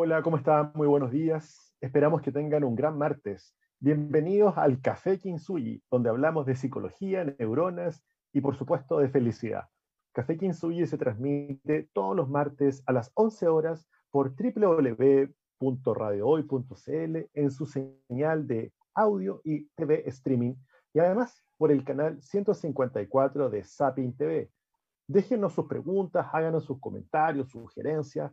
Hola, ¿cómo están? Muy buenos días. Esperamos que tengan un gran martes. Bienvenidos al Café Kinsuyi, donde hablamos de psicología, neuronas y por supuesto de felicidad. Café Kinsuyi se transmite todos los martes a las 11 horas por www.radiohoy.cl en su señal de audio y TV streaming y además por el canal 154 de Sapin TV. Déjenos sus preguntas, háganos sus comentarios, sugerencias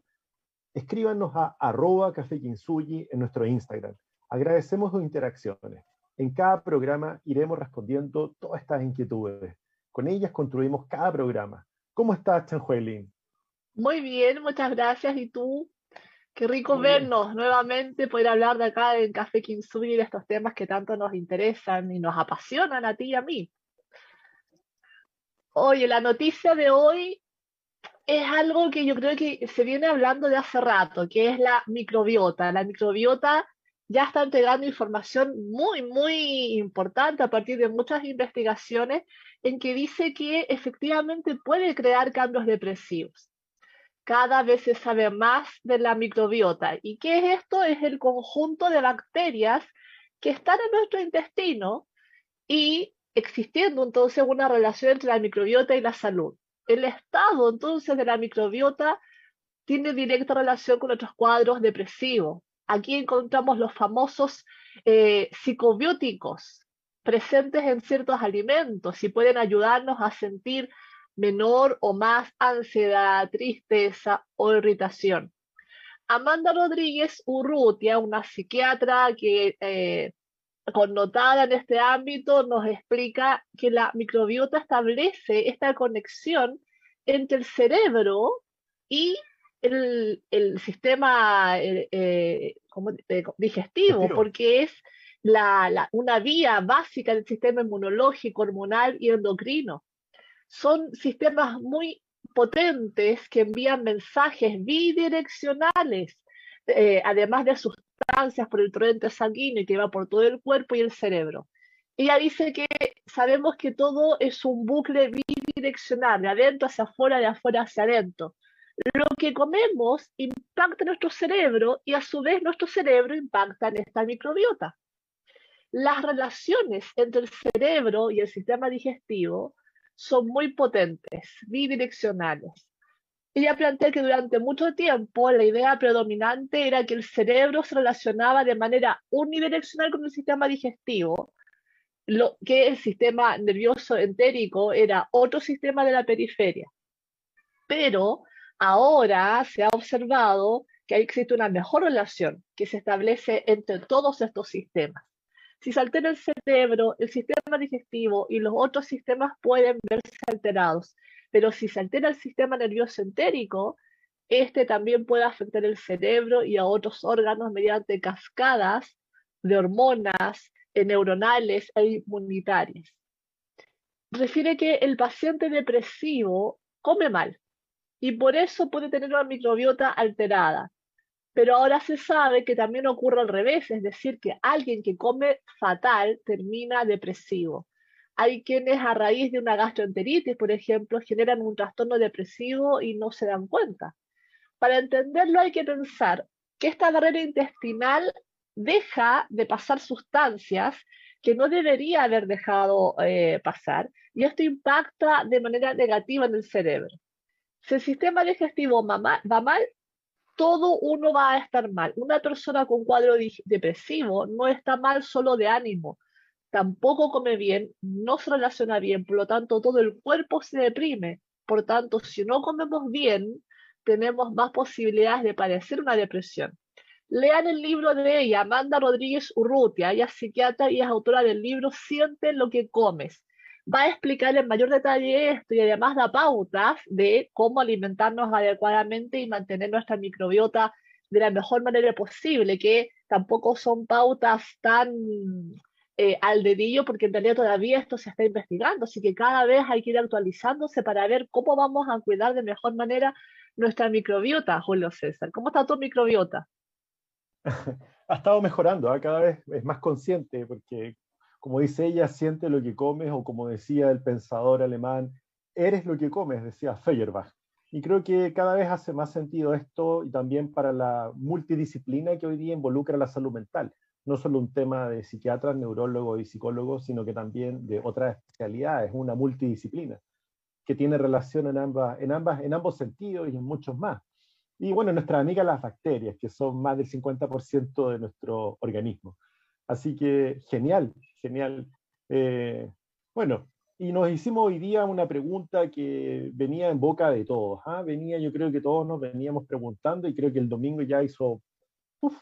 escríbanos a arroba café en nuestro Instagram. Agradecemos sus interacciones. En cada programa iremos respondiendo todas estas inquietudes. Con ellas construimos cada programa. ¿Cómo estás, Chanjuelín? Muy bien, muchas gracias. ¿Y tú? Qué rico vernos nuevamente, poder hablar de acá en Café Kinsuyi de estos temas que tanto nos interesan y nos apasionan a ti y a mí. Oye, la noticia de hoy es algo que yo creo que se viene hablando de hace rato, que es la microbiota. La microbiota ya está entregando información muy, muy importante a partir de muchas investigaciones en que dice que efectivamente puede crear cambios depresivos. Cada vez se sabe más de la microbiota. ¿Y qué es esto? Es el conjunto de bacterias que están en nuestro intestino y existiendo entonces una relación entre la microbiota y la salud el estado entonces de la microbiota tiene directa relación con otros cuadros depresivos. Aquí encontramos los famosos eh, psicobióticos presentes en ciertos alimentos y pueden ayudarnos a sentir menor o más ansiedad, tristeza o irritación. Amanda Rodríguez Urrutia, una psiquiatra que eh, connotada en este ámbito nos explica que la microbiota establece esta conexión entre el cerebro y el, sistema eh, eh, digestivo, porque es una vía básica del sistema inmunológico, hormonal y endocrino. Son sistemas muy potentes que envían mensajes bidireccionales, eh, además de sus por el torrente sanguíneo que va por todo el cuerpo y el cerebro. Ella dice que sabemos que todo es un bucle bidireccional, de adentro hacia afuera, de afuera hacia adentro. Lo que comemos impacta nuestro cerebro y a su vez nuestro cerebro impacta en esta microbiota. Las relaciones entre el cerebro y el sistema digestivo son muy potentes, bidireccionales. Ella plantea que durante mucho tiempo la idea predominante era que el cerebro se relacionaba de manera unidireccional con el sistema digestivo, lo que el sistema nervioso entérico era otro sistema de la periferia. Pero ahora se ha observado que existe una mejor relación que se establece entre todos estos sistemas. Si se altera el cerebro, el sistema digestivo y los otros sistemas pueden verse alterados pero si se altera el sistema nervioso entérico, este también puede afectar el cerebro y a otros órganos mediante cascadas de hormonas neuronales e inmunitarias. Refiere que el paciente depresivo come mal y por eso puede tener una microbiota alterada. Pero ahora se sabe que también ocurre al revés, es decir, que alguien que come fatal termina depresivo. Hay quienes a raíz de una gastroenteritis, por ejemplo, generan un trastorno depresivo y no se dan cuenta. Para entenderlo hay que pensar que esta barrera intestinal deja de pasar sustancias que no debería haber dejado eh, pasar y esto impacta de manera negativa en el cerebro. Si el sistema digestivo va mal, todo uno va a estar mal. Una persona con cuadro depresivo no está mal solo de ánimo, tampoco come bien, no se relaciona bien, por lo tanto todo el cuerpo se deprime. Por tanto, si no comemos bien, tenemos más posibilidades de padecer una depresión. Lean el libro de ella, Amanda Rodríguez Urrutia, ella es psiquiatra y es autora del libro Siente lo que comes. Va a explicar en mayor detalle esto y además da pautas de cómo alimentarnos adecuadamente y mantener nuestra microbiota de la mejor manera posible, que tampoco son pautas tan eh, al dedillo porque en realidad todavía esto se está investigando, así que cada vez hay que ir actualizándose para ver cómo vamos a cuidar de mejor manera nuestra microbiota, Julio César. ¿Cómo está tu microbiota? ha estado mejorando, ¿ah? cada vez es más consciente porque, como dice ella, siente lo que comes o como decía el pensador alemán, eres lo que comes, decía Feuerbach. Y creo que cada vez hace más sentido esto y también para la multidisciplina que hoy día involucra la salud mental. No solo un tema de psiquiatras, neurólogos y psicólogos, sino que también de otras especialidades, una multidisciplina que tiene relación en, ambas, en, ambas, en ambos sentidos y en muchos más. Y bueno, nuestras amigas las bacterias, que son más del 50% de nuestro organismo. Así que genial, genial. Eh, bueno, y nos hicimos hoy día una pregunta que venía en boca de todos. ¿ah? Venía, yo creo que todos nos veníamos preguntando y creo que el domingo ya hizo, uf,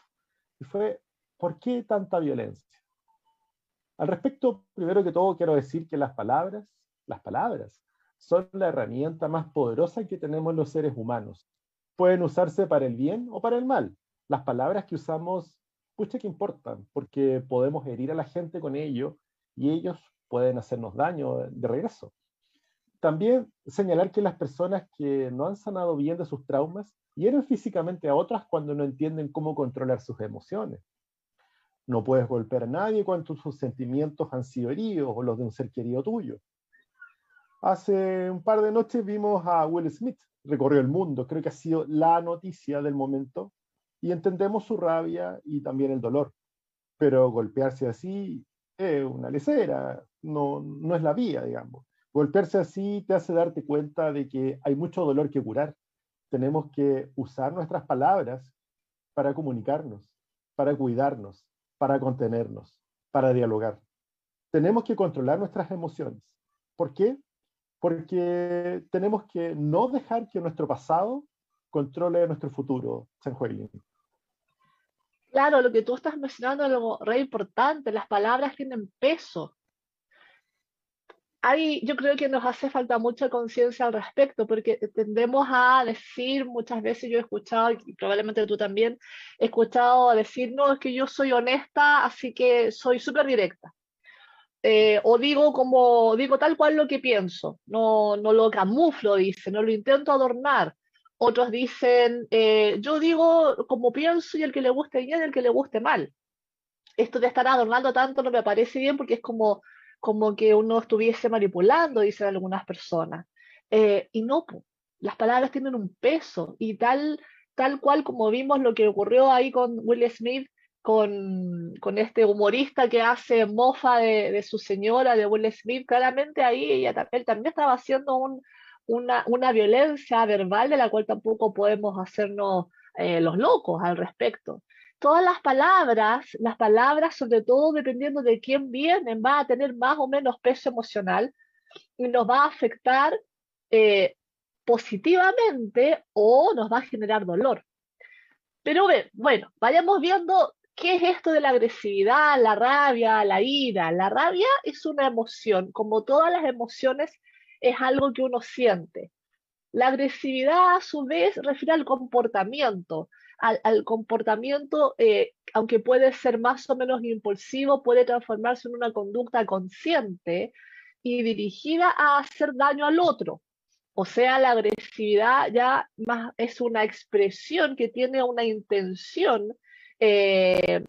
y fue, ¿por qué tanta violencia? Al respecto, primero que todo, quiero decir que las palabras, las palabras, son la herramienta más poderosa que tenemos los seres humanos. Pueden usarse para el bien o para el mal. Las palabras que usamos, pucha que importan, porque podemos herir a la gente con ello y ellos pueden hacernos daño de regreso. También señalar que las personas que no han sanado bien de sus traumas hieren físicamente a otras cuando no entienden cómo controlar sus emociones. No puedes golpear a nadie cuando sus sentimientos han sido heridos o los de un ser querido tuyo. Hace un par de noches vimos a Will Smith, recorrió el mundo, creo que ha sido la noticia del momento, y entendemos su rabia y también el dolor. Pero golpearse así es una lecera, no, no es la vía, digamos. Golpearse así te hace darte cuenta de que hay mucho dolor que curar. Tenemos que usar nuestras palabras para comunicarnos, para cuidarnos, para contenernos, para dialogar. Tenemos que controlar nuestras emociones. ¿Por qué? Porque tenemos que no dejar que nuestro pasado controle nuestro futuro, San Juan. Claro, lo que tú estás mencionando es algo re importante. Las palabras tienen peso. Ahí yo creo que nos hace falta mucha conciencia al respecto, porque tendemos a decir, muchas veces yo he escuchado, y probablemente tú también, he escuchado decir, no, es que yo soy honesta, así que soy súper directa. Eh, o digo como, digo tal cual lo que pienso, no, no lo camuflo, dice, no lo intento adornar. Otros dicen, eh, yo digo como pienso y el que le guste bien y el que le guste mal. Esto de estar adornando tanto no me parece bien porque es como, como que uno estuviese manipulando, dicen algunas personas. Eh, y no, las palabras tienen un peso y tal, tal cual como vimos lo que ocurrió ahí con Will Smith, con, con este humorista que hace mofa de, su señora, de Will Smith, claramente ahí ella, él también estaba haciendo un, una, una violencia verbal de la cual tampoco podemos hacernos eh, los locos al respecto. Todas las palabras, las palabras, sobre todo dependiendo de quién vienen, va a tener más o menos peso emocional y nos va a afectar eh, positivamente o nos va a generar dolor. Pero bueno, vayamos viendo qué es esto de la agresividad, la rabia, la ira. La rabia es una emoción, como todas las emociones es algo que uno siente. La agresividad, a su vez, refiere al comportamiento, al, comportamiento, eh, aunque puede ser más o menos impulsivo, puede transformarse en una conducta consciente y dirigida a hacer daño al otro. O sea, la agresividad ya más es una expresión que tiene una intención, eh,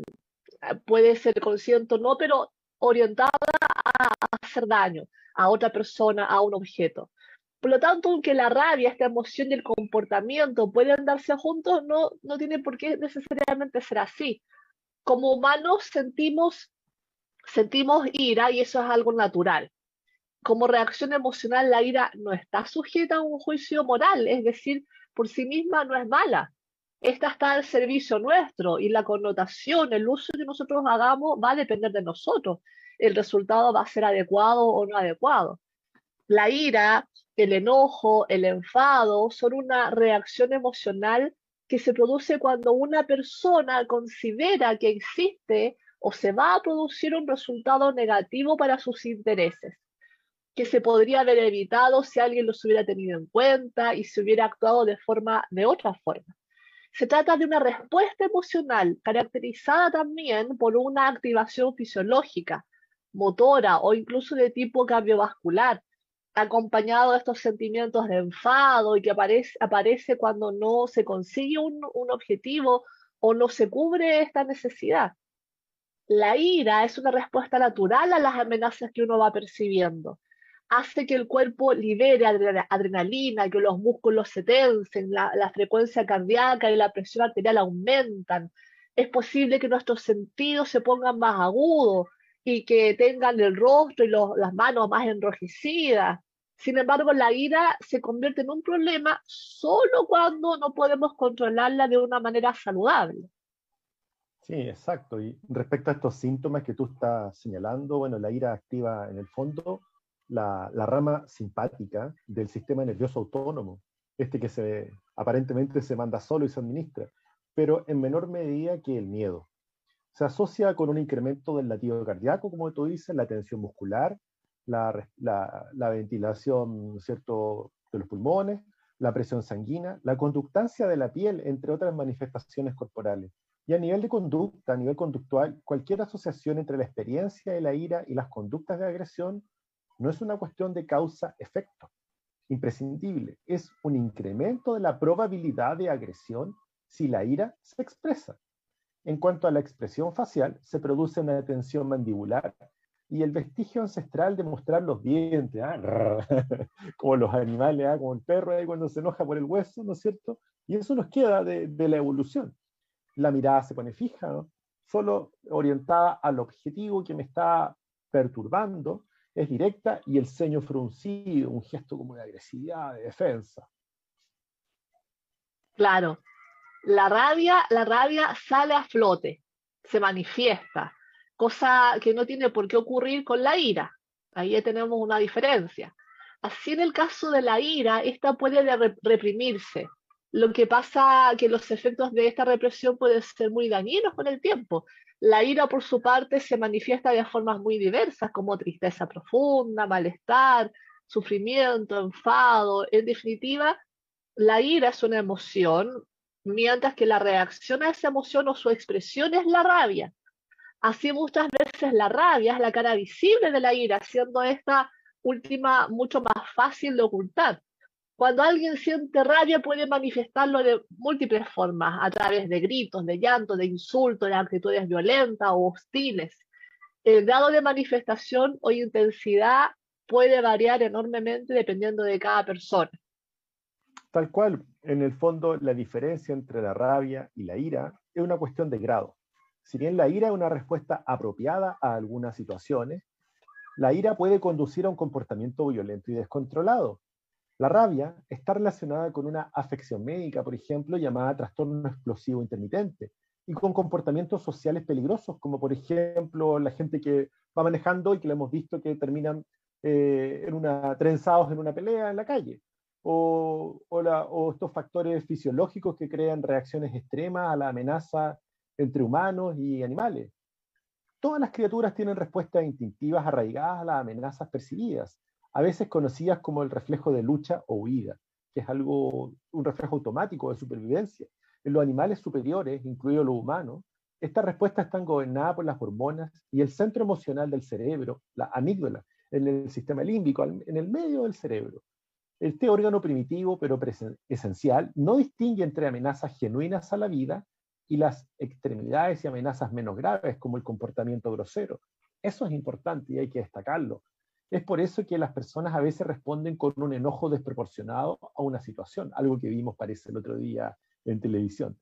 puede ser consciente o no, pero orientada a hacer daño a otra persona, a un objeto. Por lo tanto, aunque la rabia, esta emoción y el comportamiento pueden darse juntos, no, no tiene por qué necesariamente ser así. Como humanos sentimos, sentimos ira y eso es algo natural. Como reacción emocional, la ira no está sujeta a un juicio moral, es decir, por sí misma no es mala. Esta está al servicio nuestro y la connotación, el uso que nosotros hagamos va a depender de nosotros el resultado va a ser adecuado o no adecuado. La ira, el enojo, el enfado son una reacción emocional que se produce cuando una persona considera que existe o se va a producir un resultado negativo para sus intereses, que se podría haber evitado si alguien los hubiera tenido en cuenta y se hubiera actuado de forma de otra forma. Se trata de una respuesta emocional caracterizada también por una activación fisiológica, motora o incluso de tipo cardiovascular, acompañado de estos sentimientos de enfado y que aparece, aparece cuando no se consigue un, un objetivo o no se cubre esta necesidad. La ira es una respuesta natural a las amenazas que uno va percibiendo. hace que el cuerpo libere adrenalina, que los músculos se tensen, la, frecuencia cardíaca y la presión arterial aumentan. Es posible que nuestros sentidos se pongan más agudos y que tengan el rostro y las manos más enrojecidas. Sin embargo, la ira se convierte en un problema solo cuando no podemos controlarla de una manera saludable. Sí, exacto. Y respecto a estos síntomas que tú estás señalando, bueno, la ira activa en el fondo la, rama simpática del sistema nervioso autónomo, este que aparentemente se manda solo y se administra, pero en menor medida que el miedo. Se asocia con un incremento del latido cardíaco, como tú dices, la tensión muscular, la, la, ventilación ¿cierto? de los pulmones, la presión sanguínea, la conductancia de la piel, entre otras manifestaciones corporales. Y a nivel de conducta, a nivel conductual, cualquier asociación entre la experiencia de la ira y las conductas de agresión no es una cuestión de causa-efecto imprescindible, es un incremento de la probabilidad de agresión si la ira se expresa. En cuanto a la expresión facial, se produce una tensión mandibular y el vestigio ancestral de mostrar los dientes, ¿ah? como los animales, ¿ah? como el perro ahí cuando se enoja por el hueso, ¿no es cierto? Y eso nos queda de, la evolución. La mirada se pone fija, solo orientada al objetivo que me está perturbando, es directa y el ceño fruncido, un gesto como de agresividad, de defensa. Claro, la rabia, la rabia sale a flote, se manifiesta, cosa que no tiene por qué ocurrir con la ira. Ahí tenemos una diferencia. Así en el caso de la ira, esta puede reprimirse. Lo que pasa que los efectos de esta represión pueden ser muy dañinos con el tiempo. La ira, por su parte, se manifiesta de formas muy diversas, como tristeza profunda, malestar, sufrimiento, enfado. En definitiva, la ira es una emoción, mientras que la reacción a esa emoción o su expresión es la rabia. Así muchas veces la rabia es la cara visible de la ira, siendo esta última mucho más fácil de ocultar. Cuando alguien siente rabia puede manifestarlo de múltiples formas, a través de gritos, de llanto, de insultos, de actitudes violentas o hostiles. El grado de manifestación o intensidad puede variar enormemente dependiendo de cada persona. Tal cual, en el fondo, la diferencia entre la rabia y la ira es una cuestión de grado. Si bien la ira es una respuesta apropiada a algunas situaciones, la ira puede conducir a un comportamiento violento y descontrolado, la rabia está relacionada con una afección médica, por ejemplo, llamada trastorno explosivo intermitente, y con comportamientos sociales peligrosos, como por ejemplo la gente que va manejando y que le hemos visto que terminan eh, trenzados en una pelea en la calle, o, o estos factores fisiológicos que crean reacciones extremas a la amenaza entre humanos y animales. Todas las criaturas tienen respuestas instintivas arraigadas a las amenazas percibidas, a veces conocidas como el reflejo de lucha o huida, que es algo, un reflejo automático de supervivencia. En los animales superiores, incluidos los humanos, estas respuestas están gobernadas por las hormonas y el centro emocional del cerebro, la amígdala, en el sistema límbico, en el medio del cerebro. Este órgano primitivo, pero esencial, no distingue entre amenazas genuinas a la vida y las extremidades y amenazas menos graves, como el comportamiento grosero. Eso es importante y hay que destacarlo. Es por eso que las personas a veces responden con un enojo desproporcionado a una situación, algo que vimos parece el otro día en televisión.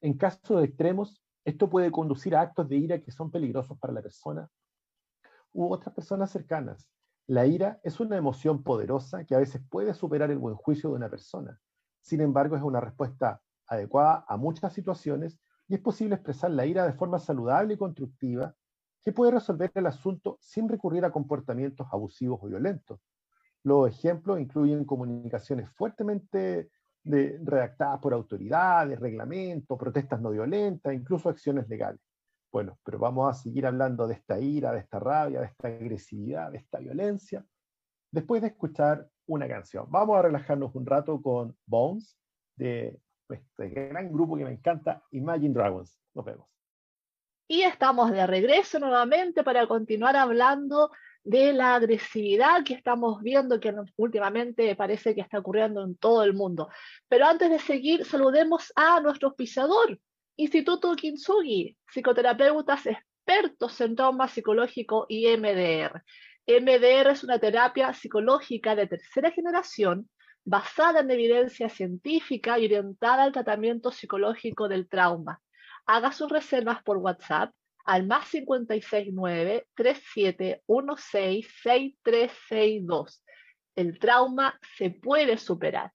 En casos de extremos, esto puede conducir a actos de ira que son peligrosos para la persona u otras personas cercanas. La ira es una emoción poderosa que a veces puede superar el buen juicio de una persona. Sin embargo, es una respuesta adecuada a muchas situaciones y es posible expresar la ira de forma saludable y constructiva que puede resolver el asunto sin recurrir a comportamientos abusivos o violentos. Los ejemplos incluyen comunicaciones fuertemente redactadas por autoridades, reglamentos, protestas no violentas, incluso acciones legales. Bueno, pero vamos a seguir hablando de esta ira, de esta rabia, de esta agresividad, de esta violencia, después de escuchar una canción. Vamos a relajarnos un rato con Bones, de este gran grupo que me encanta, Imagine Dragons. Nos vemos. Y estamos de regreso nuevamente para continuar hablando de la agresividad que estamos viendo que últimamente parece que está ocurriendo en todo el mundo. Pero antes de seguir, saludemos a nuestro auspiciador, Instituto Kintsugi, psicoterapeutas expertos en trauma psicológico y MDR. MDR es una terapia psicológica de tercera generación basada en evidencia científica y orientada al tratamiento psicológico del trauma. Haga sus reservas por WhatsApp al más 569-3716-6362. El trauma se puede superar.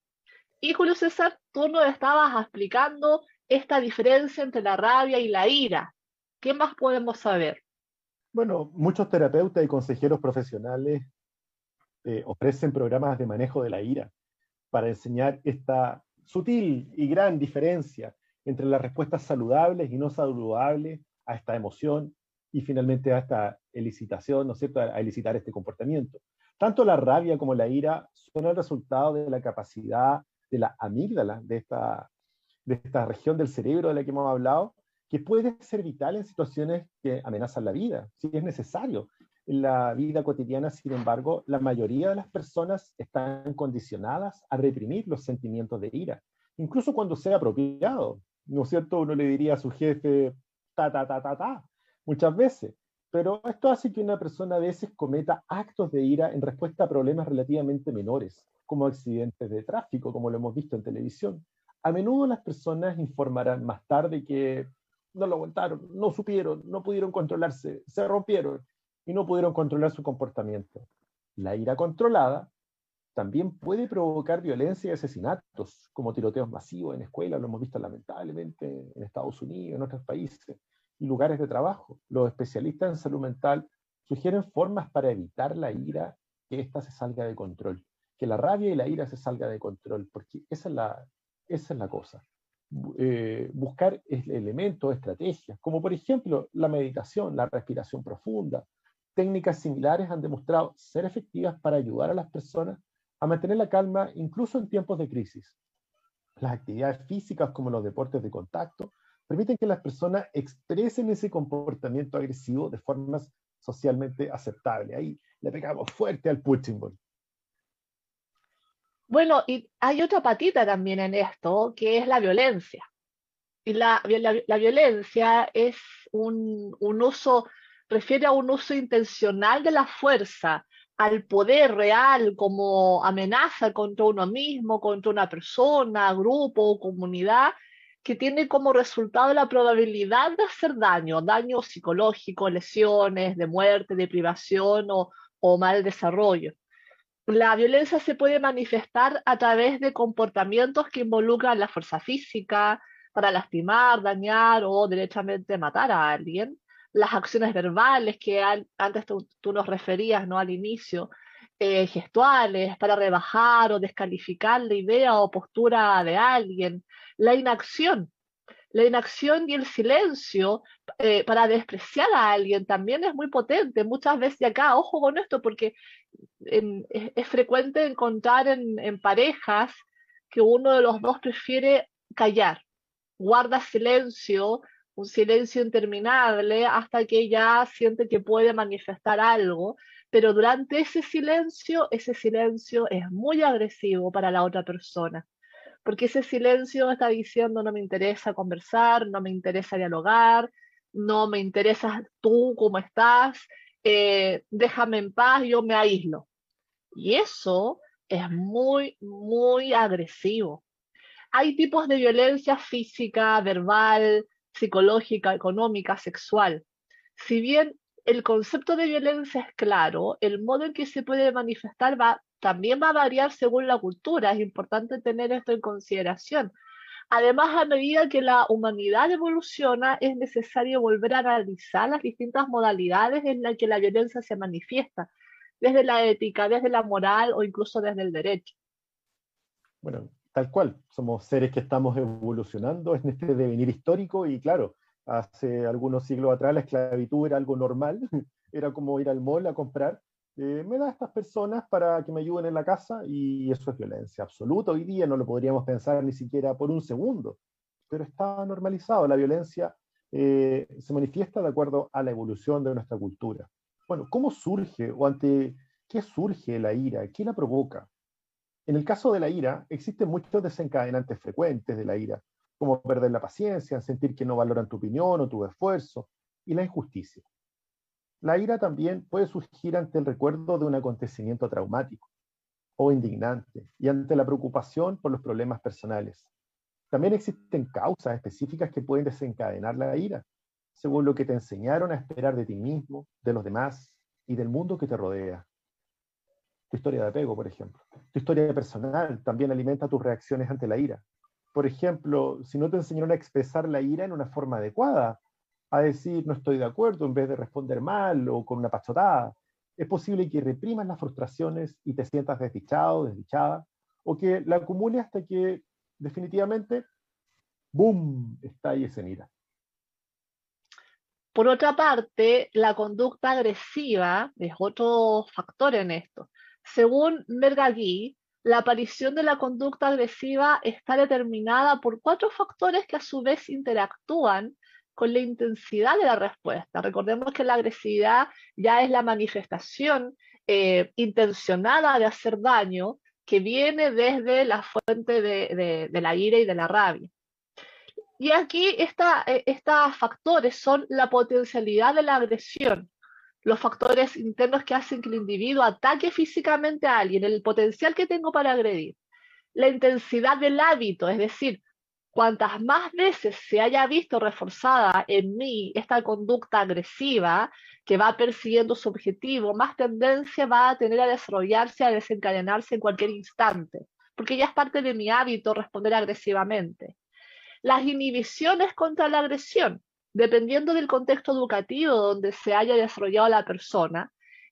Y Julio César, tú nos estabas explicando esta diferencia entre la rabia y la ira. ¿Qué más podemos saber? Bueno, muchos terapeutas y consejeros profesionales eh, ofrecen programas de manejo de la ira para enseñar esta sutil y gran diferencia entre las respuestas saludables y no saludables a esta emoción y finalmente a esta elicitación, ¿no es cierto?, a elicitar este comportamiento. Tanto la rabia como la ira son el resultado de la capacidad de la amígdala, de esta, de esta región del cerebro de la que hemos hablado, que puede ser vital en situaciones que amenazan la vida, si es necesario. En la vida cotidiana, sin embargo, la mayoría de las personas están condicionadas a reprimir los sentimientos de ira, incluso cuando sea apropiado. ¿No es cierto? Uno le diría a su jefe, ta, ta, ta, ta, ta, muchas veces. Pero esto hace que una persona a veces cometa actos de ira en respuesta a problemas relativamente menores, como accidentes de tráfico, como lo hemos visto en televisión. A menudo las personas informarán más tarde que no lo aguantaron, no supieron, no pudieron controlarse, se rompieron y no pudieron controlar su comportamiento. La ira controlada también puede provocar violencia y asesinatos, como tiroteos masivos en escuelas, lo hemos visto lamentablemente en Estados Unidos, en otros países, y lugares de trabajo. Los especialistas en salud mental sugieren formas para evitar la ira, que ésta se salga de control, que la rabia y la ira se salga de control, porque esa es la, esa es la cosa. Eh, buscar elementos, estrategias, como por ejemplo la meditación, la respiración profunda. Técnicas similares han demostrado ser efectivas para ayudar a las personas a mantener la calma incluso en tiempos de crisis. Las actividades físicas como los deportes de contacto permiten que las personas expresen ese comportamiento agresivo de formas socialmente aceptables. Ahí le pegamos fuerte al punching ball. Bueno, y hay otra patita también en esto, que es la violencia. Y la, violencia es un, uso, refiere a un uso intencional de la fuerza, al poder real como amenaza contra uno mismo, contra una persona, grupo o comunidad, que tiene como resultado la probabilidad de hacer daño, daño psicológico, lesiones, de muerte, de privación o, o mal desarrollo. La violencia se puede manifestar a través de comportamientos que involucran la fuerza física para lastimar, dañar o derechamente matar a alguien. Las acciones verbales que antes tú, nos referías ¿no? al inicio, eh, gestuales para rebajar o descalificar la idea o postura de alguien. La inacción, la inacción y el silencio eh, para despreciar a alguien también es muy potente. Muchas veces, acá, ojo con esto, porque es, frecuente encontrar en, parejas que uno de los dos prefiere callar, guarda silencio, un silencio interminable hasta que ya siente que puede manifestar algo, pero durante ese silencio, ese silencio es muy agresivo para la otra persona, porque ese silencio está diciendo no me interesa conversar, no me interesa dialogar, no me interesa tú cómo estás, eh, déjame en paz, yo me aíslo. Y eso es muy, muy agresivo. Hay tipos de violencia física, verbal, psicológica, económica, sexual. Si bien el concepto de violencia es claro, el modo en que se puede manifestar va, también va a variar según la cultura. Es importante tener esto en consideración. Además, a medida que la humanidad evoluciona, es necesario volver a analizar las distintas modalidades en las que la violencia se manifiesta desde la ética, desde la moral o incluso desde el derecho. Bueno, tal cual, somos seres que estamos evolucionando en este devenir histórico y claro, hace algunos siglos atrás la esclavitud era algo normal, era como ir al mall a comprar, eh, me da a estas personas para que me ayuden en la casa y eso es violencia absoluta. Hoy día no lo podríamos pensar ni siquiera por un segundo, pero está normalizado. La violencia eh, se manifiesta de acuerdo a la evolución de nuestra cultura. Bueno, ¿cómo surge o ante qué surge la ira? ¿Qué la provoca? En el caso de la ira, existen muchos desencadenantes frecuentes de la ira, como perder la paciencia, sentir que no valoran tu opinión o tu esfuerzo, y la injusticia. La ira también puede surgir ante el recuerdo de un acontecimiento traumático o indignante y ante la preocupación por los problemas personales. También existen causas específicas que pueden desencadenar la ira, según lo que te enseñaron a esperar de ti mismo, de los demás y del mundo que te rodea. Tu historia de apego, por ejemplo. Tu historia personal también alimenta tus reacciones ante la ira. Por ejemplo, si no te enseñaron a expresar la ira en una forma adecuada, a decir no estoy de acuerdo en vez de responder mal o con una pachotada, es posible que reprimas las frustraciones y te sientas desdichado, desdichada, o que la acumules hasta que definitivamente, ¡boom!, estalles en ira. Por otra parte, la conducta agresiva es otro factor en esto. Según Mergagui, la aparición de la conducta agresiva está determinada por cuatro factores que a su vez interactúan con la intensidad de la respuesta. Recordemos que la agresividad ya es la manifestación eh, intencionada de hacer daño que viene desde la fuente de, la ira y de la rabia. Y aquí eh, estos factores son la potencialidad de la agresión, los factores internos que hacen que el individuo ataque físicamente a alguien, el potencial que tengo para agredir, la intensidad del hábito, es decir, cuantas más veces se haya visto reforzada en mí esta conducta agresiva que va persiguiendo su objetivo, más tendencia va a tener a desarrollarse, a desencadenarse en cualquier instante, porque ya es parte de mi hábito responder agresivamente. Las inhibiciones contra la agresión, dependiendo del contexto educativo donde se haya desarrollado la persona,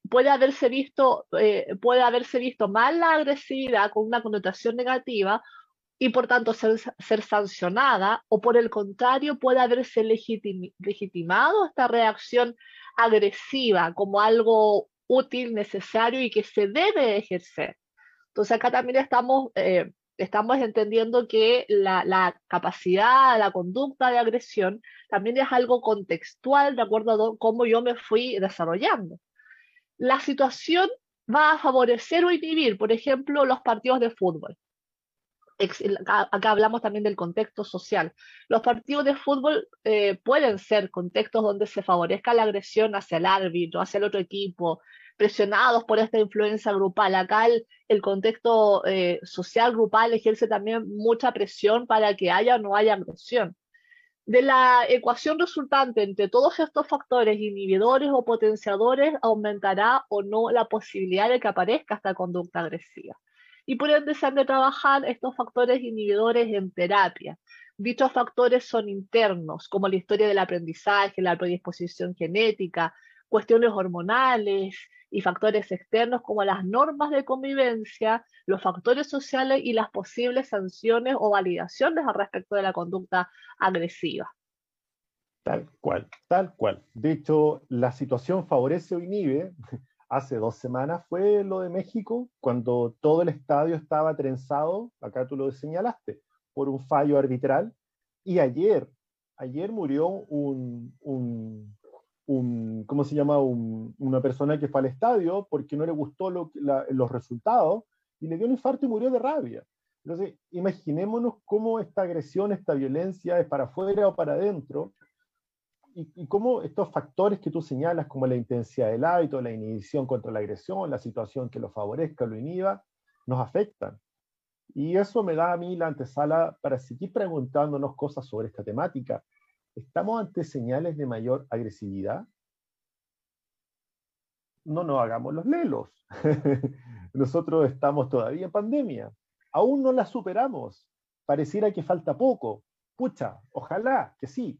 puede haberse visto, eh, puede haberse visto mal la agresividad con una connotación negativa y por tanto ser, sancionada, o por el contrario puede haberse legitimado esta reacción agresiva como algo útil, necesario y que se debe ejercer. Entonces acá también estamos, eh, estamos entendiendo que la, la, capacidad, la conducta de agresión también es algo contextual de acuerdo a cómo yo me fui desarrollando. La situación va a favorecer o inhibir, por ejemplo, los partidos de fútbol acá hablamos también del contexto social. Los partidos de fútbol eh, pueden ser contextos donde se favorezca la agresión hacia el árbitro, hacia el otro equipo, presionados por esta influencia grupal. Acá el, contexto eh, social grupal ejerce también mucha presión para que haya o no haya agresión. De la ecuación resultante entre todos estos factores inhibidores o potenciadores, aumentará o no la posibilidad de que aparezca esta conducta agresiva y por ende se han de trabajar estos factores inhibidores en terapia. Dichos factores son internos, como la historia del aprendizaje, la predisposición genética, cuestiones hormonales y factores externos como las normas de convivencia, los factores sociales y las posibles sanciones o validaciones al respecto de la conducta agresiva. Tal cual, tal cual. De hecho, la situación favorece o inhibe hace dos semanas fue lo de México, cuando todo el estadio estaba trenzado, acá tú lo señalaste, por un fallo arbitral. Y ayer, ayer murió un, un, un ¿cómo se llama? una persona que fue al estadio porque no le gustó los resultados y le dio un infarto y murió de rabia. Entonces, imaginémonos cómo esta agresión, esta violencia es para afuera o para adentro, y, cómo estos factores que tú señalas, como la intensidad del hábito, la inhibición contra la agresión, la situación que lo favorezca, lo inhiba, nos afectan. Y eso me da a mí la antesala para seguir preguntándonos cosas sobre esta temática. ¿Estamos ante señales de mayor agresividad? No nos hagamos los lelos. Nosotros estamos todavía en pandemia. Aún no la superamos. Pareciera que falta poco. Pucha, ojalá que sí,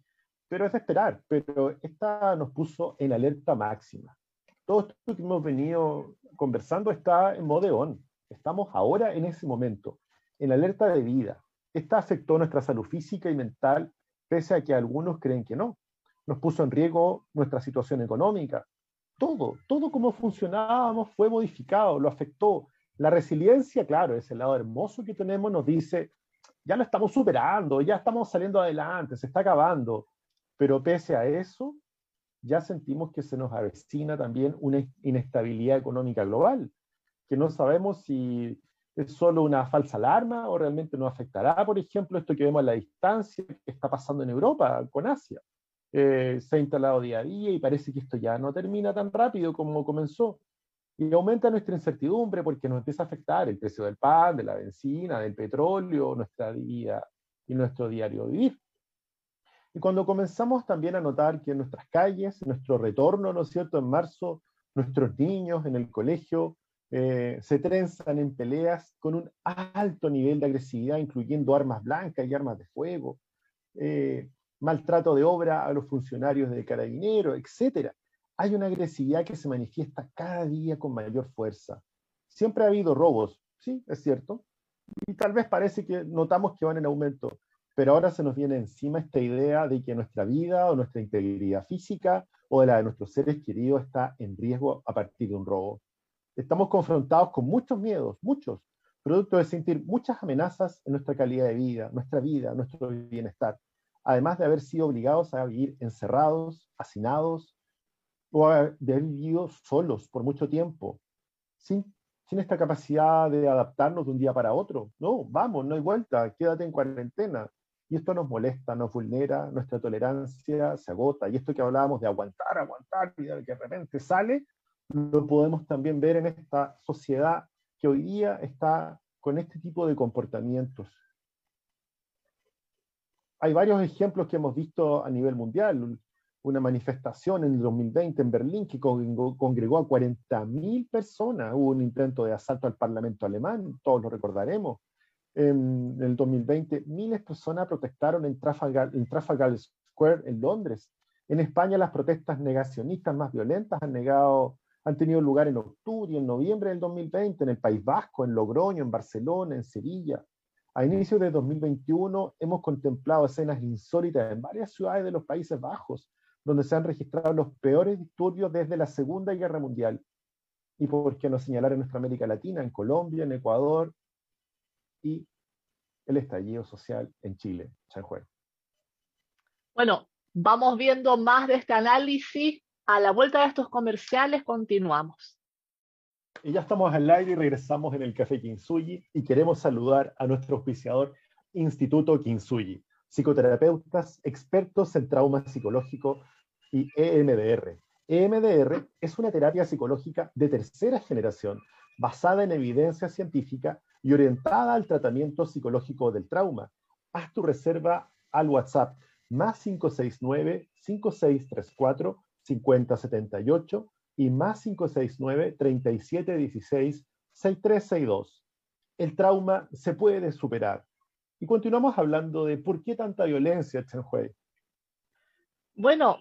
pero es de esperar, pero esta nos puso en alerta máxima. Todo esto que hemos venido conversando está en modo on. Estamos ahora en ese momento, en alerta de vida. Esta afectó nuestra salud física y mental, pese a que algunos creen que no. Nos puso en riesgo nuestra situación económica. Todo, todo como funcionábamos fue modificado, lo afectó. La resiliencia, claro, ese lado hermoso que tenemos, nos dice, ya lo estamos superando, ya estamos saliendo adelante, se está acabando pero pese a eso, ya sentimos que se nos avecina también una inestabilidad económica global, que no sabemos si es solo una falsa alarma o realmente nos afectará, por ejemplo, esto que vemos a la distancia que está pasando en Europa con Asia. eh, se ha instalado día a día y parece que esto ya no termina tan rápido como comenzó. Y aumenta nuestra incertidumbre porque nos empieza a afectar el precio del pan, de la benzina, del petróleo, nuestra vida y nuestro diario vivir. Y cuando comenzamos también a notar que en nuestras calles, nuestro retorno, ¿no es cierto?, en marzo, nuestros niños en el colegio eh, se trenzan en peleas con un alto nivel de agresividad, incluyendo armas blancas y armas de fuego, eh, maltrato de obra a los funcionarios de carabineros, etc. Hay una agresividad que se manifiesta cada día con mayor fuerza. Siempre ha habido robos, sí, es cierto, y tal vez parece que notamos que van en aumento, pero ahora se nos viene encima esta idea de que nuestra vida o nuestra integridad física o de la de nuestros seres queridos está en riesgo a partir de un robo. Estamos confrontados con muchos miedos, muchos, producto de sentir muchas amenazas en nuestra calidad de vida, nuestra vida, nuestro bienestar, además de haber sido obligados a vivir encerrados, hacinados, o de haber vivido solos por mucho tiempo, sin sin esta capacidad de adaptarnos de un día para otro. No, vamos, no hay vuelta, quédate en cuarentena. Y esto nos molesta, nos vulnera, nuestra tolerancia se agota. Y esto que hablábamos de aguantar, aguantar, y de que de repente sale, lo podemos también ver en esta sociedad que hoy día está con este tipo de comportamientos. Hay varios ejemplos que hemos visto a nivel mundial una manifestación en el 2020 en Berlín que congregó a 40.000 personas. Hubo un intento de asalto al Parlamento alemán, todos lo recordaremos. En el 2020, miles de personas protestaron en Trafalgar, Square en Londres. En España, las protestas negacionistas más violentas han, negado, han tenido lugar en octubre y en noviembre del 2020, en el País Vasco, en Logroño, en Barcelona, en Sevilla. A inicios de 2021 hemos contemplado escenas insólitas en varias ciudades de los Países Bajos, donde se han registrado los peores disturbios desde la Segunda Guerra Mundial. Y por qué no señalar en nuestra América Latina, en Colombia, en Ecuador y el estallido social en Chile, Juan. Bueno, vamos viendo más de este análisis. A la vuelta de estos comerciales continuamos. Y ya estamos al aire y regresamos en el Café Kinsuyi y queremos saludar a nuestro auspiciador Instituto Kinsuyi psicoterapeutas expertos en trauma psicológico y EMDR. EMDR es una terapia psicológica de tercera generación basada en evidencia científica y orientada al tratamiento psicológico del trauma. Haz tu reserva al WhatsApp más 569-5634-5078 y más 569-3716-6362. El trauma se puede superar y continuamos hablando de por qué tanta violencia, Chen Bueno,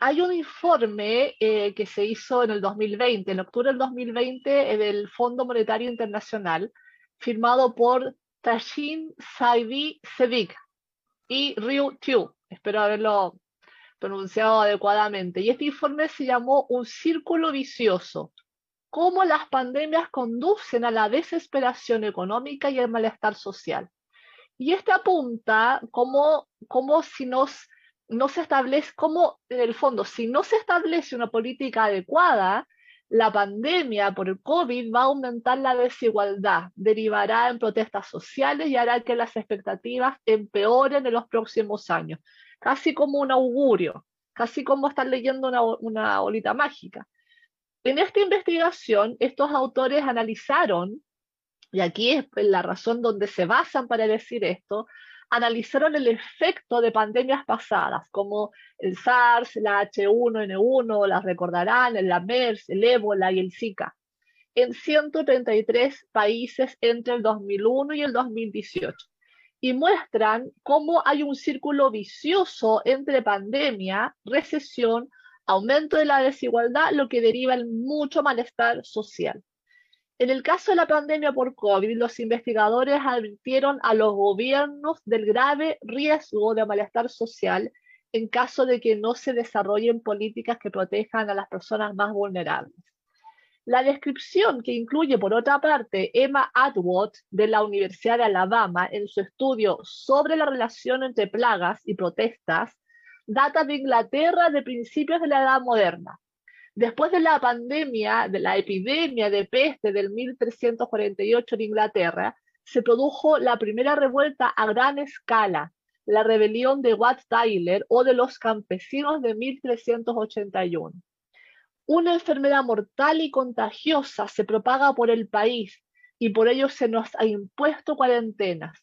hay un informe eh, que se hizo en el 2020, en octubre del 2020, del Fondo Monetario Internacional, firmado por Tashin Saibi Sevik y Ryu Tiu. Espero haberlo pronunciado adecuadamente. Y este informe se llamó Un círculo vicioso. Cómo las pandemias conducen a la desesperación económica y el malestar social. Y este apunta como, como si nos, no se establece, como en el fondo, si no se establece una política adecuada, la pandemia por el COVID va a aumentar la desigualdad, derivará en protestas sociales y hará que las expectativas empeoren en los próximos años, casi como un augurio, casi como estar leyendo una, una bolita mágica. En esta investigación, estos autores analizaron y aquí es la razón donde se basan para decir esto, analizaron el efecto de pandemias pasadas, como el SARS, la H1N1, las recordarán, la MERS, el ébola y el Zika, en 133 países entre el 2001 y el 2018. Y muestran cómo hay un círculo vicioso entre pandemia, recesión, aumento de la desigualdad, lo que deriva en mucho malestar social. En el caso de la pandemia por COVID, los investigadores advirtieron a los gobiernos del grave riesgo de malestar social en caso de que no se desarrollen políticas que protejan a las personas más vulnerables. La descripción que incluye, por otra parte, Emma Atwood de la Universidad de Alabama en su estudio sobre la relación entre plagas y protestas data de Inglaterra de principios de la Edad Moderna. Después de la pandemia, de la epidemia de peste del 1348 en Inglaterra, se produjo la primera revuelta a gran escala, la rebelión de Wat Tyler o de los campesinos de 1381. Una enfermedad mortal y contagiosa se propaga por el país y por ello se nos ha impuesto cuarentenas.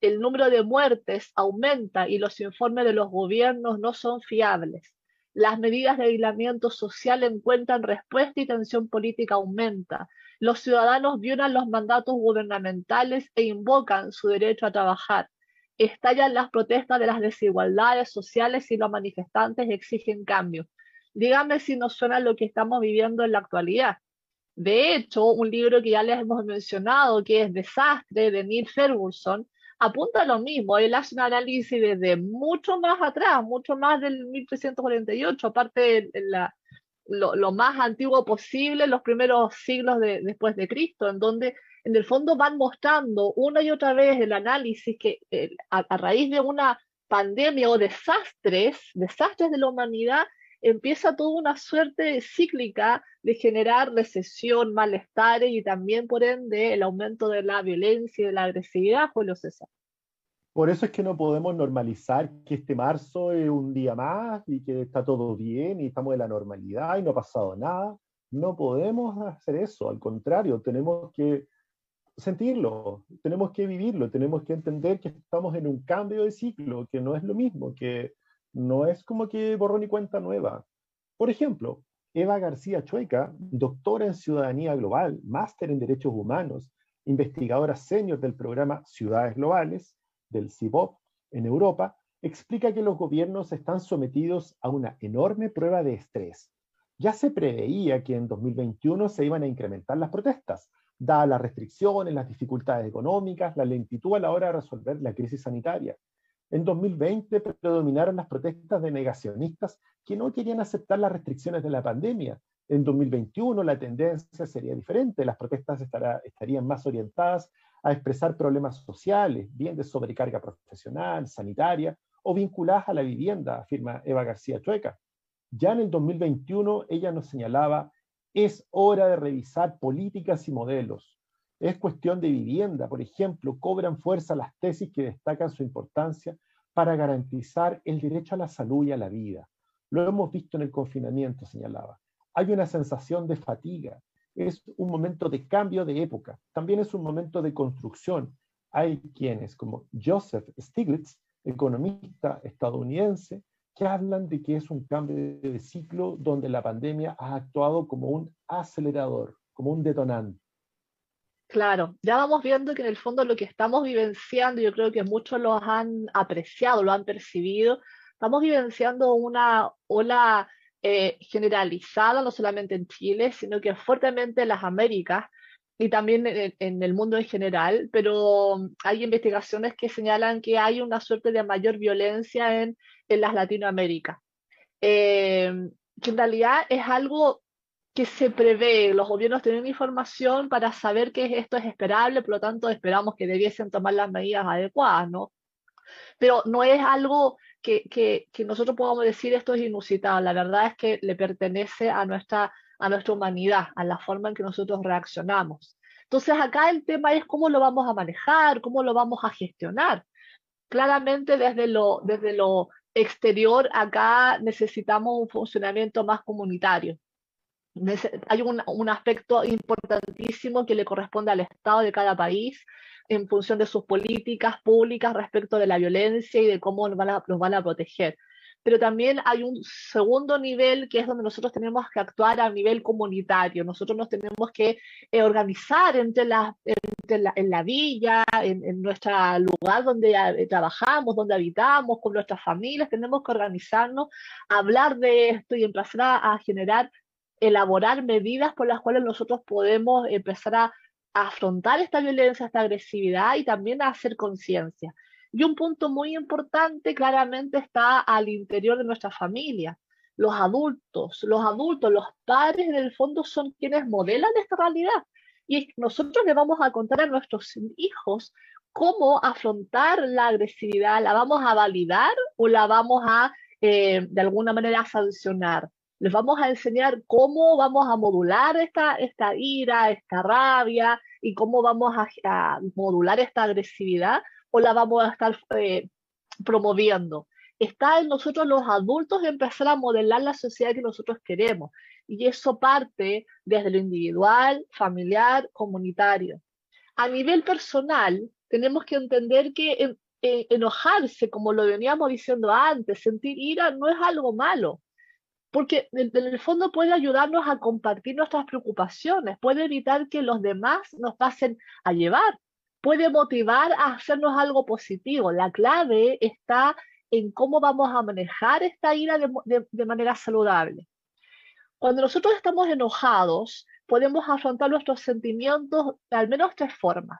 El número de muertes aumenta y los informes de los gobiernos no son fiables. Las medidas de aislamiento social encuentran respuesta y tensión política aumenta. Los ciudadanos violan los mandatos gubernamentales e invocan su derecho a trabajar. Estallan las protestas de las desigualdades sociales y los manifestantes exigen cambio. Dígame si nos suena lo que estamos viviendo en la actualidad. De hecho, un libro que ya les hemos mencionado, que es Desastre, de Neil Ferguson, apunta a lo mismo. Él hace un análisis desde mucho más atrás, mucho más del 1348, aparte de lo, más antiguo posible, los primeros siglos después de Cristo, en donde en el fondo van mostrando una y otra vez el análisis que a, raíz de una pandemia o desastres, desastres de la humanidad, empieza toda una suerte cíclica de generar recesión, malestares y también, por ende, el aumento de la violencia y de la agresividad, Julio César. Por eso es que no podemos normalizar que este marzo es un día más y que está todo bien y estamos en la normalidad y no ha pasado nada. No podemos hacer eso, al contrario, tenemos que sentirlo, tenemos que vivirlo, tenemos que entender que estamos en un cambio de ciclo, que no es lo mismo, que no es como que borrón y cuenta nueva. Por ejemplo, Eva García Chueca, doctora en Ciudadanía Global, máster en Derechos Humanos, investigadora senior del programa Ciudades Globales, del CIBOP en Europa, explica que los gobiernos están sometidos a una enorme prueba de estrés. Ya se preveía que en 2021 se iban a incrementar las protestas, dadas las restricciones, las dificultades económicas, la lentitud a la hora de resolver la crisis sanitaria. En 2020 predominaron las protestas de negacionistas que no querían aceptar las restricciones de la pandemia. En 2021 la tendencia sería diferente, las protestas estarían más orientadas a expresar problemas sociales, bien de sobrecarga profesional, sanitaria o vinculadas a la vivienda, afirma Eva García Chueca. Ya en el 2021 ella nos señalaba, es hora de revisar políticas y modelos. Es cuestión de vivienda, por ejemplo, cobran fuerza las tesis que destacan su importancia para garantizar el derecho a la salud y a la vida. Lo hemos visto en el confinamiento, señalaba. Hay una sensación de fatiga, es un momento de cambio de época, también es un momento de construcción. Hay quienes, como Joseph Stiglitz, economista estadounidense, que hablan de que es un cambio de ciclo donde la pandemia ha actuado como un acelerador, como un detonante. Claro, ya vamos viendo que en el fondo lo que estamos vivenciando, yo creo que muchos lo han apreciado, lo han percibido, estamos vivenciando una ola eh, generalizada, no solamente en Chile, sino que fuertemente en las Américas y también en, el mundo en general, pero hay investigaciones que señalan que hay una suerte de mayor violencia en, las Latinoamérica, eh, que en realidad es algo que se prevé, los gobiernos tienen información para saber que esto es esperable, por lo tanto esperamos que debiesen tomar las medidas adecuadas, ¿no? Pero no es algo que, nosotros podamos decir esto es inusitado. La verdad es que le pertenece a nuestra, a nuestra humanidad, a la forma en que nosotros reaccionamos. Entonces acá el tema es cómo lo vamos a manejar, cómo lo vamos a gestionar. Claramente desde lo, desde lo exterior acá necesitamos un funcionamiento más comunitario. Hay un, un aspecto importantísimo que le corresponde al Estado de cada país, en función de sus políticas públicas respecto de la violencia y de cómo nos van a, van a proteger. Pero también hay un segundo nivel que es donde nosotros tenemos que actuar a nivel comunitario. Nosotros nos tenemos que eh, organizar entre la, en la villa, en, nuestro lugar donde eh, trabajamos, donde habitamos, con nuestras familias. Tenemos que organizarnos, hablar de esto y empezar a generar, elaborar medidas por las cuales nosotros podemos empezar a afrontar esta violencia, esta agresividad y también a hacer conciencia. Y un punto muy importante claramente está al interior de nuestra familia. Los adultos, los adultos, los padres en el fondo son quienes modelan esta realidad. Y nosotros le vamos a contar a nuestros hijos cómo afrontar la agresividad. ¿La vamos a validar o la vamos a, eh, de alguna manera, sancionar? Les vamos a enseñar cómo vamos a modular esta, ira, esta rabia y cómo vamos a, modular esta agresividad o la vamos a estar eh, promoviendo. Está en nosotros los adultos empezar a modelar la sociedad que nosotros queremos. Y eso parte desde lo individual, familiar, comunitario. A nivel personal, tenemos que entender que enojarse, como lo veníamos diciendo antes, sentir ira no es algo malo porque en, el fondo puede ayudarnos a compartir nuestras preocupaciones, puede evitar que los demás nos pasen a llevar, puede motivar a hacernos algo positivo. La clave está en cómo vamos a manejar esta ira de, manera saludable. Cuando nosotros estamos enojados, podemos afrontar nuestros sentimientos de al menos tres formas.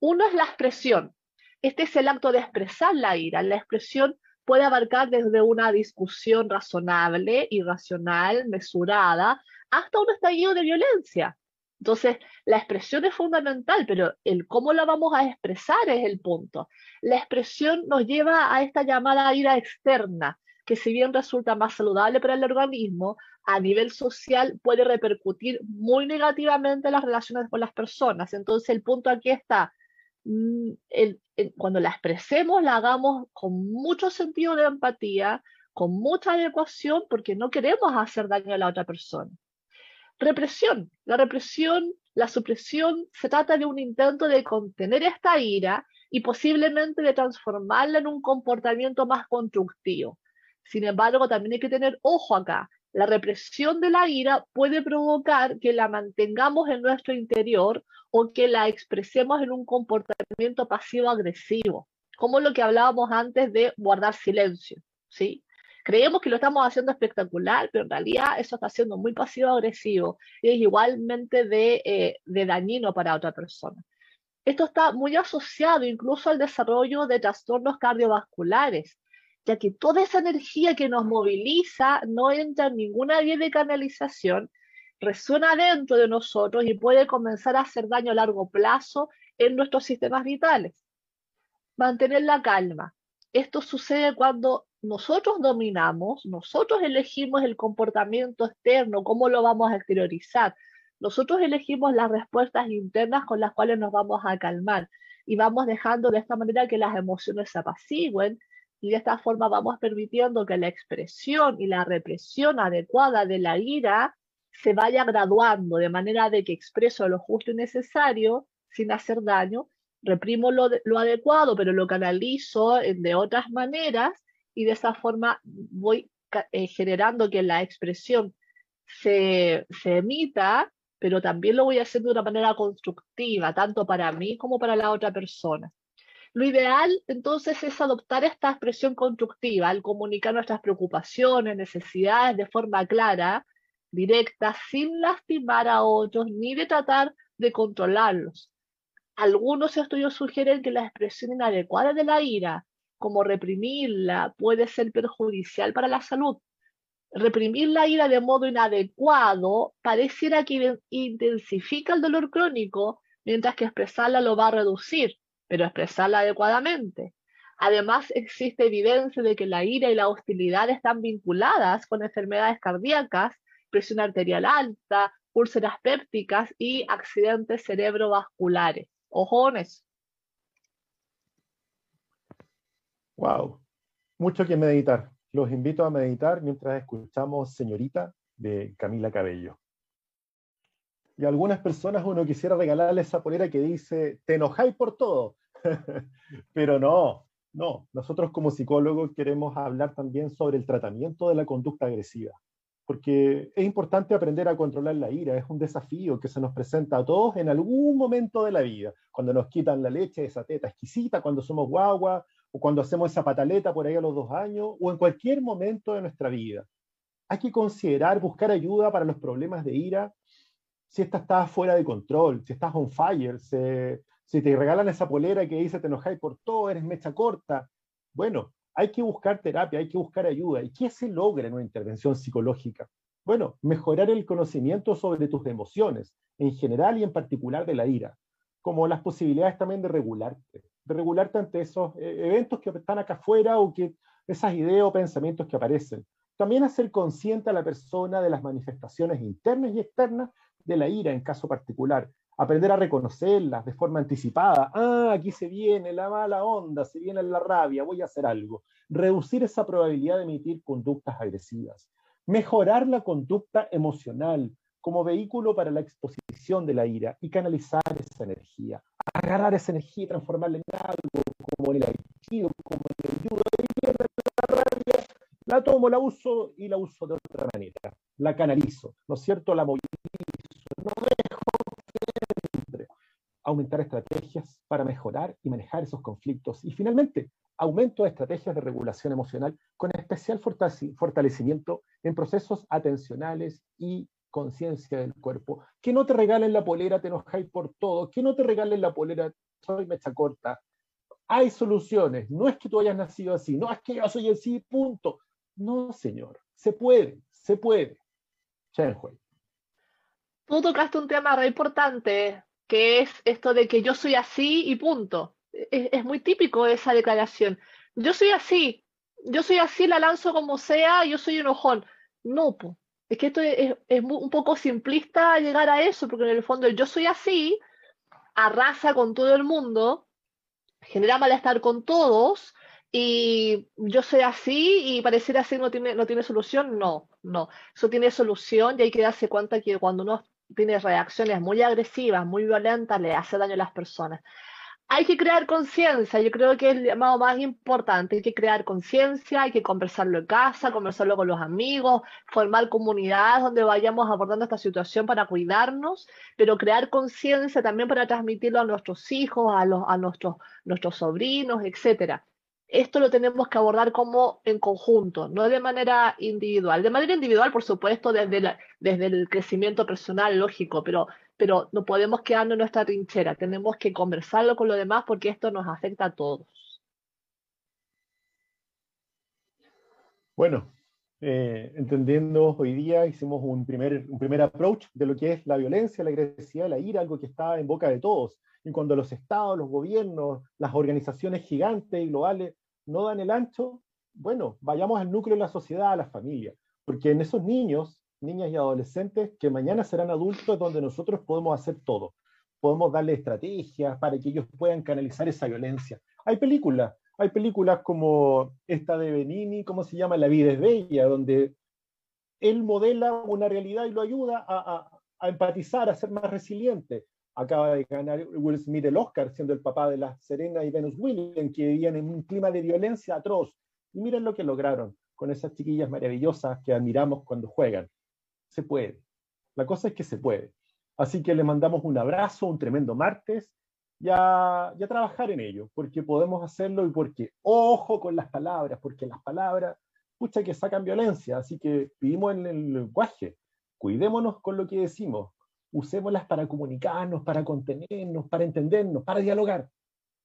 Uno es la expresión. Este es el acto de expresar la ira. La expresión puede abarcar desde una discusión razonable, irracional, mesurada, hasta un estallido de violencia. Entonces, la expresión es fundamental, pero el cómo la vamos a expresar es el punto. La expresión nos lleva a esta llamada ira externa, que si bien resulta más saludable para el organismo, a nivel social puede repercutir muy negativamente en las relaciones con las personas. Entonces, el punto aquí está, Mm, cuando la expresemos, la hagamos con mucho sentido de empatía, con mucha adecuación, porque no queremos hacer daño a la otra persona. Represión. La represión, la supresión, se trata de un intento de contener esta ira y posiblemente de transformarla en un comportamiento más constructivo. Sin embargo, también hay que tener ojo acá. La represión de la ira puede provocar que la mantengamos en nuestro interior o que la expresemos en un comportamiento pasivo-agresivo, como lo que hablábamos antes de guardar silencio, ¿sí? Creemos que lo estamos haciendo espectacular, pero en realidad eso está siendo muy pasivo-agresivo y es igualmente de, eh, de dañino para otra persona. Esto está muy asociado incluso al desarrollo de trastornos cardiovasculares, ya que toda esa energía que nos moviliza no entra en ninguna vía de canalización, resuena dentro de nosotros y puede comenzar a hacer daño a largo plazo en nuestros sistemas vitales. Mantener la calma. Esto sucede cuando nosotros dominamos, nosotros elegimos el comportamiento externo, cómo lo vamos a exteriorizar. Nosotros elegimos las respuestas internas con las cuales nos vamos a calmar y vamos dejando de esta manera que las emociones se apacigüen y de esta forma vamos permitiendo que la expresión y la represión adecuada de la ira se vaya graduando de manera de que expreso lo justo y necesario sin hacer daño, reprimo lo, adecuado, pero lo canalizo de otras maneras y de esa forma voy eh, generando que la expresión se, se emita, pero también lo voy haciendo de una manera constructiva, tanto para mí como para la otra persona. Lo ideal entonces es adoptar esta expresión constructiva al comunicar nuestras preocupaciones, necesidades de forma clara, directa, sin lastimar a otros ni de tratar de controlarlos. Algunos estudios sugieren que la expresión inadecuada de la ira, como reprimirla, puede ser perjudicial para la salud. Reprimir la ira de modo inadecuado pareciera que intensifica el dolor crónico, mientras que expresarla lo va a reducir pero expresarla adecuadamente. Además, existe evidencia de que la ira y la hostilidad están vinculadas con enfermedades cardíacas, presión arterial alta, úlceras pépticas y accidentes cerebrovasculares. Ojones. Wow, mucho que meditar. Los invito a meditar mientras escuchamos Señorita de Camila Cabello. Y a algunas personas uno quisiera regalarle esa polera que dice, te enojáis por todo. Pero no, no. Nosotros como psicólogos queremos hablar también sobre el tratamiento de la conducta agresiva, porque es importante aprender a controlar la ira, es un desafío que se nos presenta a todos en algún momento de la vida, cuando nos quitan la leche, esa teta exquisita, cuando somos guagua, o cuando hacemos esa pataleta por ahí a los dos años, o en cualquier momento de nuestra vida. Hay que considerar buscar ayuda para los problemas de ira si esta está fuera de control, si estás on fire, se, si te regalan esa polera que dice te enojáis por todo, eres mecha corta, bueno, hay que buscar terapia, hay que buscar ayuda. ¿Y qué se logra en una intervención psicológica? Bueno, mejorar el conocimiento sobre tus emociones, en general y en particular de la ira, como las posibilidades también de regularte, de regularte ante esos eh, eventos que están acá afuera o que esas ideas o pensamientos que aparecen. También hacer consciente a la persona de las manifestaciones internas y externas de la ira en caso particular, aprender a reconocerlas de forma anticipada. Ah, aquí se viene la mala onda, se viene la rabia, voy a hacer algo. Reducir esa probabilidad de emitir conductas agresivas. Mejorar la conducta emocional como vehículo para la exposición de la ira y canalizar esa energía. Agarrar esa energía y transformarla en algo, como el aikido, como el judo. La rabia, la tomo, la uso y la uso de otra manera. La canalizo, ¿no es cierto? La movilizo. No aumentar estrategias para mejorar y manejar esos conflictos. Y finalmente, aumento de estrategias de regulación emocional con especial fortalecimiento en procesos atencionales y conciencia del cuerpo. Que no te regalen la polera, te enojáis por todo. Que no te regalen la polera, soy mecha corta. Hay soluciones. No es que tú hayas nacido así, no es que yo soy así, punto. No, señor. Se puede, se puede. Chen Tú tocaste un tema re importante, que es esto de que yo soy así y punto. Es, muy típico esa declaración. Yo soy así, yo soy así, la lanzo como sea, yo soy enojón. No, es que esto es, un poco simplista llegar a eso, porque en el fondo el yo soy así arrasa con todo el mundo, genera malestar con todos, y yo soy así y parecer así no tiene, no tiene solución. No, no. Eso tiene solución y hay que darse cuenta que cuando uno tiene reacciones muy agresivas, muy violentas, le hace daño a las personas. Hay que crear conciencia, yo creo que es el llamado más importante, hay que crear conciencia, hay que conversarlo en casa, conversarlo con los amigos, formar comunidades donde vayamos abordando esta situación para cuidarnos, pero crear conciencia también para transmitirlo a nuestros hijos, a, los, a nuestros, nuestros sobrinos, etcétera esto lo tenemos que abordar como en conjunto, no de manera individual. De manera individual, por supuesto, desde, desde el crecimiento personal, lógico, pero, pero no podemos quedarnos en nuestra trinchera, tenemos que conversarlo con los demás porque esto nos afecta a todos. Bueno, eh, entendiendo hoy día, hicimos un primer, un primer approach de lo que es la violencia, la agresividad, la ira, algo que está en boca de todos. Y cuando los estados, los gobiernos, las organizaciones gigantes y globales no dan el ancho, bueno, vayamos al núcleo de la sociedad, a la familia, porque en esos niños, niñas y adolescentes que mañana serán adultos donde nosotros podemos hacer todo. Podemos darle estrategias para que ellos puedan canalizar esa violencia. Hay películas, hay películas como esta de Benini, ¿cómo se llama? La vida es bella, donde él modela una realidad y lo ayuda a, a empatizar, a ser más resiliente acaba de ganar Will Smith el Oscar, siendo el papá de la Serena y Venus Williams, que vivían en un clima de violencia atroz. Y miren lo que lograron con esas chiquillas maravillosas que admiramos cuando juegan. Se puede. La cosa es que se puede. Así que les mandamos un abrazo, un tremendo martes, y a, trabajar en ello, porque podemos hacerlo y porque, ojo con las palabras, porque las palabras, pucha, que sacan violencia. Así que vivimos en el lenguaje. Cuidémonos con lo que decimos, usémoslas para comunicarnos, para contenernos, para entendernos, para dialogar.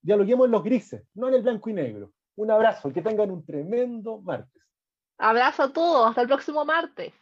Dialoguemos en los grises, no en el blanco y negro. Un abrazo, que tengan un tremendo martes. Abrazo a todos, hasta el próximo martes.